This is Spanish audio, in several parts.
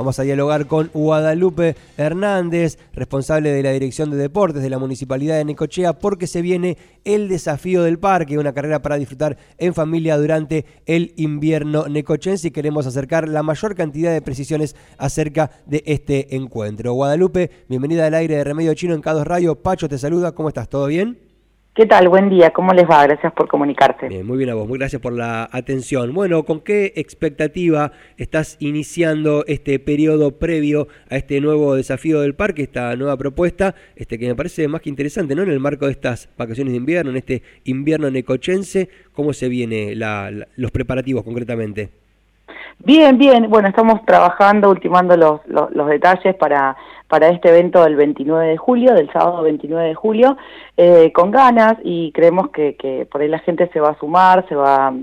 Vamos a dialogar con Guadalupe Hernández, responsable de la Dirección de Deportes de la Municipalidad de Necochea, porque se viene el desafío del parque, una carrera para disfrutar en familia durante el invierno necochense y queremos acercar la mayor cantidad de precisiones acerca de este encuentro. Guadalupe, bienvenida al aire de Remedio Chino en Cados Radio. Pacho te saluda, ¿cómo estás? ¿Todo bien? ¿Qué tal? Buen día, ¿cómo les va? Gracias por comunicarse. Bien, muy bien a vos, muy gracias por la atención. Bueno, ¿con qué expectativa estás iniciando este periodo previo a este nuevo desafío del parque, esta nueva propuesta, este que me parece más que interesante, ¿no? En el marco de estas vacaciones de invierno, en este invierno necochense, ¿cómo se vienen los preparativos concretamente? Bien, bien. Bueno, estamos trabajando, ultimando los, los, detalles para, para este evento del 29 de julio, del sábado 29 de julio, eh, con ganas y creemos que, que por ahí la gente se va a sumar, se va,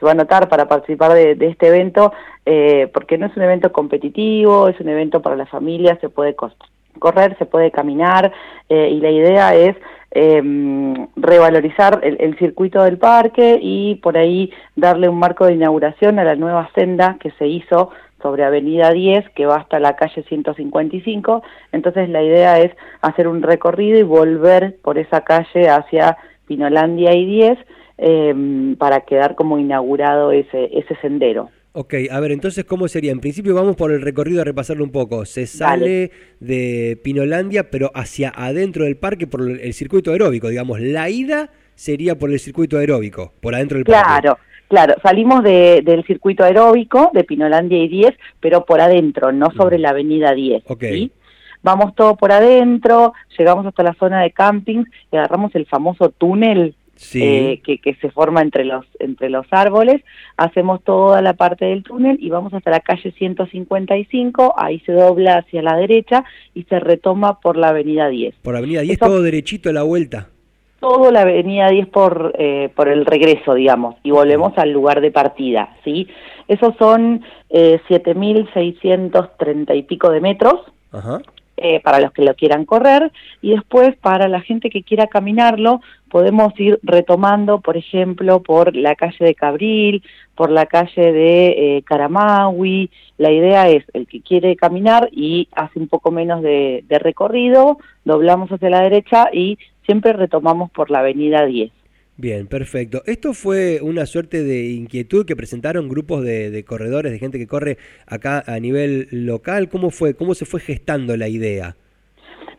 se va a anotar para participar de, este evento, eh, porque no es un evento competitivo, es un evento para la familia, se puede correr, se puede caminar eh, y la idea es eh, revalorizar el, circuito del parque y por ahí darle un marco de inauguración a la nueva senda que se hizo sobre Avenida 10, que va hasta la calle 155. Entonces la idea es hacer un recorrido y volver por esa calle hacia Pinolandia y 10 eh, para quedar como inaugurado ese, ese sendero. Ok, a ver, entonces, ¿cómo sería? En principio vamos por el recorrido a repasarlo un poco. Se sale de Pinolandia, pero hacia adentro del parque por el circuito aeróbico, digamos. La ida sería por el circuito aeróbico, por adentro del parque. Claro, claro. Salimos del circuito aeróbico de Pinolandia y 10, pero por adentro, no sobre la avenida 10. Ok. Vamos todo por adentro, llegamos hasta la zona de campings y agarramos el famoso túnel eh, que, que, se forma entre los, entre los árboles, hacemos toda la parte del túnel y vamos hasta la calle 155, ahí se dobla hacia la derecha y se retoma por la avenida 10. Por la avenida 10 todo derechito a la vuelta. Todo la avenida 10 por, eh, por el regreso, digamos, y volvemos al lugar de partida, ¿sí? Esos son eh, 7.630 y pico de metros. Ajá. Eh, para los que lo quieran correr y después para la gente que quiera caminarlo podemos ir retomando, por ejemplo, por la calle de Cabril, por la calle de eh, Caramawi. La idea es el que quiere caminar y hace un poco menos de recorrido, doblamos hacia la derecha y siempre retomamos por la avenida 10. Bien, perfecto. Esto fue una suerte de inquietud que presentaron grupos de, corredores, de gente que corre acá a nivel local. ¿Cómo fue? ¿Cómo se fue gestando la idea?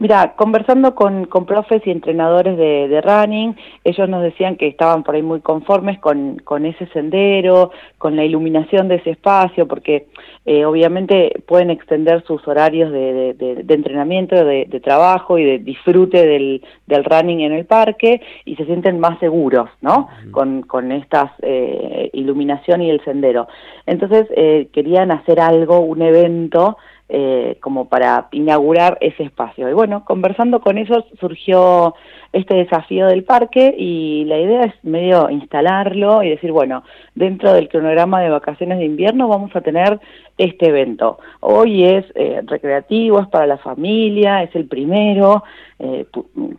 Mira, conversando con, con profes y entrenadores de, de, running, ellos nos decían que estaban por ahí muy conformes con, con ese sendero, con la iluminación de ese espacio, porque eh, obviamente pueden extender sus horarios de, de, entrenamiento, de, trabajo y de disfrute del, del, running en el parque y se sienten más seguros, ¿no? Con, con esta eh, iluminación y el sendero. Entonces eh, querían hacer algo, un evento, eh, como para inaugurar ese espacio. Y bueno, conversando con ellos surgió este desafío del parque y la idea es medio instalarlo y decir, bueno, dentro del cronograma de vacaciones de invierno vamos a tener este evento. Hoy es eh, recreativo, es para la familia, es el primero. Eh,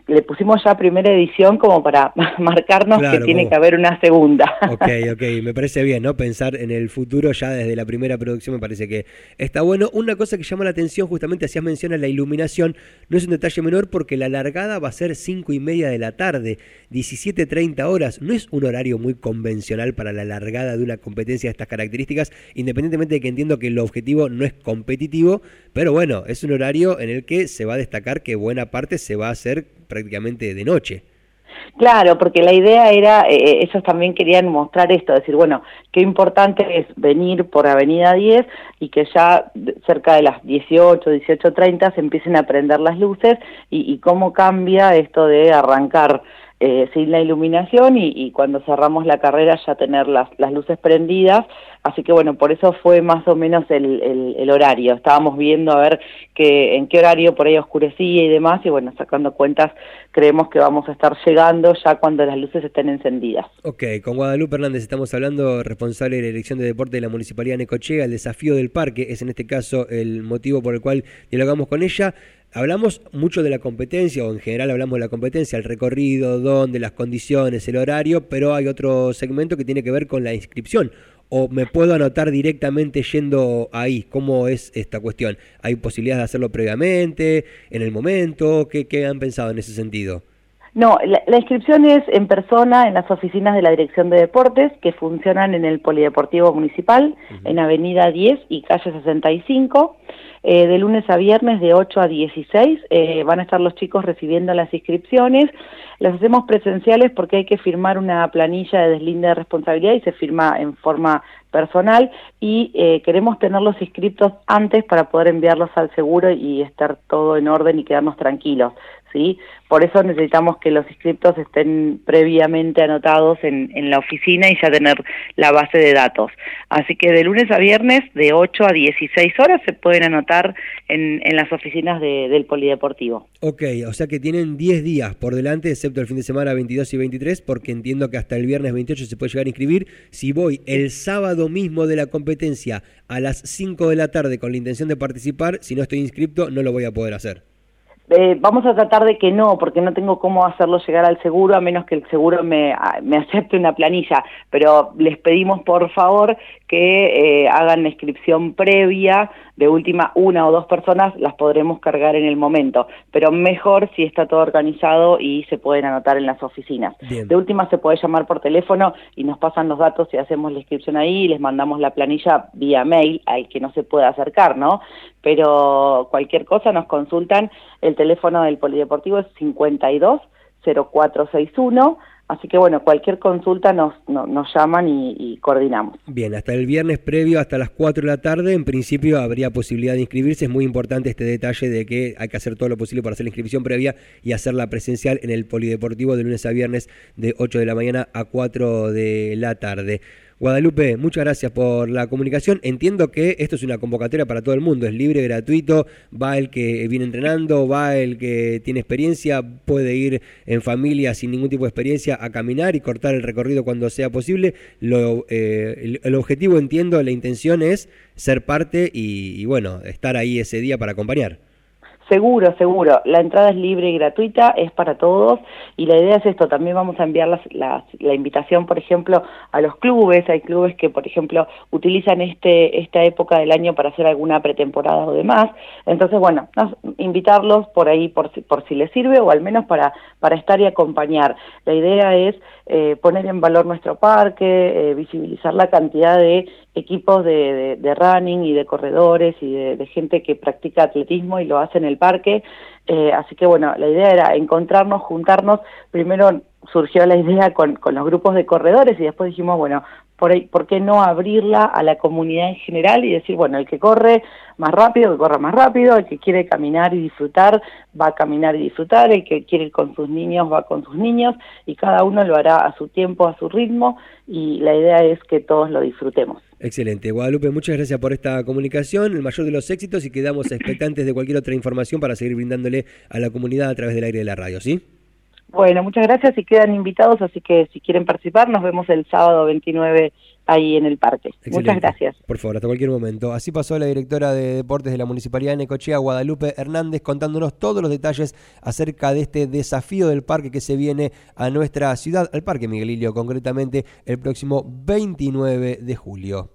le pusimos ya primera edición como para marcarnos que tiene que haber una segunda. Ok, ok, me parece bien, ¿no? Pensar en el futuro ya desde la primera producción me parece que está bueno. Una cosa que llama la atención, justamente hacías mención a la iluminación, no es un detalle menor porque la largada va a ser cinco y media de la tarde, 17.30 horas. No es un horario muy convencional para la largada de una competencia de estas características, independientemente de que entiendo que el objetivo no es competitivo, pero bueno, es un horario en el que se va a destacar que buena parte se va a hacer prácticamente de noche. Claro, porque la idea era, eh, eh, ellos también querían mostrar esto, decir, bueno, qué importante es venir por Avenida 10 y que ya cerca de las 18, 18.30 se empiecen a prender las luces y, y cómo cambia esto de arrancar eh, sin la iluminación y, cuando cerramos la carrera ya tener las, las, luces prendidas. Así que bueno, por eso fue más o menos el, horario. Estábamos viendo a ver que, en qué horario por ahí oscurecía y demás y bueno, sacando cuentas creemos que vamos a estar llegando ya cuando las luces estén encendidas. Ok, con Guadalupe Hernández estamos hablando, responsable de la Dirección de Deporte de la Municipalidad de Necochea. El desafío del parque es en este caso el motivo por el cual dialogamos con ella. Hablamos mucho de la competencia, o en general hablamos de la competencia, el recorrido, dónde, las condiciones, el horario, pero hay otro segmento que tiene que ver con la inscripción o me puedo anotar directamente yendo ahí? ¿Cómo es esta cuestión? ¿Hay posibilidad de hacerlo previamente, en el momento? ¿Qué, qué han pensado en ese sentido? No, la, inscripción es en persona en las oficinas de la Dirección de Deportes que funcionan en el Polideportivo Municipal, en Avenida 10 y calle 65. Eh, de lunes a viernes de 8 a 16 eh, van a estar los chicos recibiendo las inscripciones. Las hacemos presenciales porque hay que firmar una planilla de deslinde de responsabilidad y se firma en forma personal y eh, queremos tenerlos inscritos antes para poder enviarlos al seguro y estar todo en orden y quedarnos tranquilos. ¿sí? Por eso necesitamos que los inscriptos estén previamente anotados en, en, la oficina y ya tener la base de datos. Así que de lunes a viernes, de 8 a 16 horas, se pueden anotar en, en las oficinas del Polideportivo. Ok, o sea que tienen 10 días por delante, excepto el fin de semana 22 y 23, porque entiendo que hasta el viernes 28 se puede llegar a inscribir. Si voy el sábado mismo de la competencia a las 5 de la tarde con la intención de participar, si no estoy inscripto, no lo voy a poder hacer. Eh, vamos a tratar de que no, porque no tengo cómo hacerlo llegar al seguro a menos que el seguro me, me acepte una planilla, pero les pedimos por favor que eh, hagan la inscripción previa, de última una o dos personas las podremos cargar en el momento, pero mejor si está todo organizado y se pueden anotar en las oficinas. De última se puede llamar por teléfono y nos pasan los datos y hacemos la inscripción ahí y les mandamos la planilla vía mail al que no se pueda acercar, ¿no? Pero cualquier cosa nos consultan, el teléfono del Polideportivo es 52 0461 Así que bueno, cualquier consulta nos, nos llaman y, coordinamos. Bien, hasta el viernes previo, hasta las 4 de la tarde, en principio habría posibilidad de inscribirse. Es muy importante este detalle de que hay que hacer todo lo posible para hacer la inscripción previa y hacerla presencial en el Polideportivo de lunes a viernes de 8 de la mañana a 4 de la tarde. Guadalupe, muchas gracias por la comunicación. Entiendo que esto es una convocatoria para todo el mundo, es libre, gratuito, va el que viene entrenando, va el que tiene experiencia, puede ir en familia sin ningún tipo de experiencia a caminar y cortar el recorrido cuando sea posible. Lo, eh, el, objetivo, entiendo, la intención es ser parte y bueno, estar ahí ese día para acompañar. Seguro, seguro. La entrada es libre y gratuita, es para todos y la idea es esto. También vamos a enviar la invitación, por ejemplo, a los clubes. Hay clubes que, por ejemplo, utilizan este esta época del año para hacer alguna pretemporada o demás. Entonces, bueno, invitarlos por ahí por, por si les sirve o al menos para, para estar y acompañar. La idea es eh, poner en valor nuestro parque, eh, visibilizar la cantidad de equipos de, de, running y de corredores y de, gente que practica atletismo y lo hace en el parque. Eh, así que bueno, la idea era encontrarnos, juntarnos. Primero surgió la idea con, con los grupos de corredores y después dijimos, bueno, por, ¿por qué no abrirla a la comunidad en general y decir, bueno, el que corre más rápido, que corra más rápido, el que quiere caminar y disfrutar, va a caminar y disfrutar, el que quiere ir con sus niños, va con sus niños, y cada uno lo hará a su tiempo, a su ritmo, y la idea es que todos lo disfrutemos. Excelente. Guadalupe, muchas gracias por esta comunicación, el mayor de los éxitos, y quedamos expectantes de cualquier otra información para seguir brindándole a la comunidad a través del aire de la radio, ¿sí? Bueno, muchas gracias y quedan invitados, así que si quieren participar, nos vemos el sábado 29 ahí en el parque. Muchas gracias. Por favor, hasta cualquier momento. Así pasó la directora de deportes de la Municipalidad de Necochea, Guadalupe Hernández, contándonos todos los detalles acerca de este desafío del parque que se viene a nuestra ciudad, al Parque Miguelillo concretamente, el próximo 29 de julio.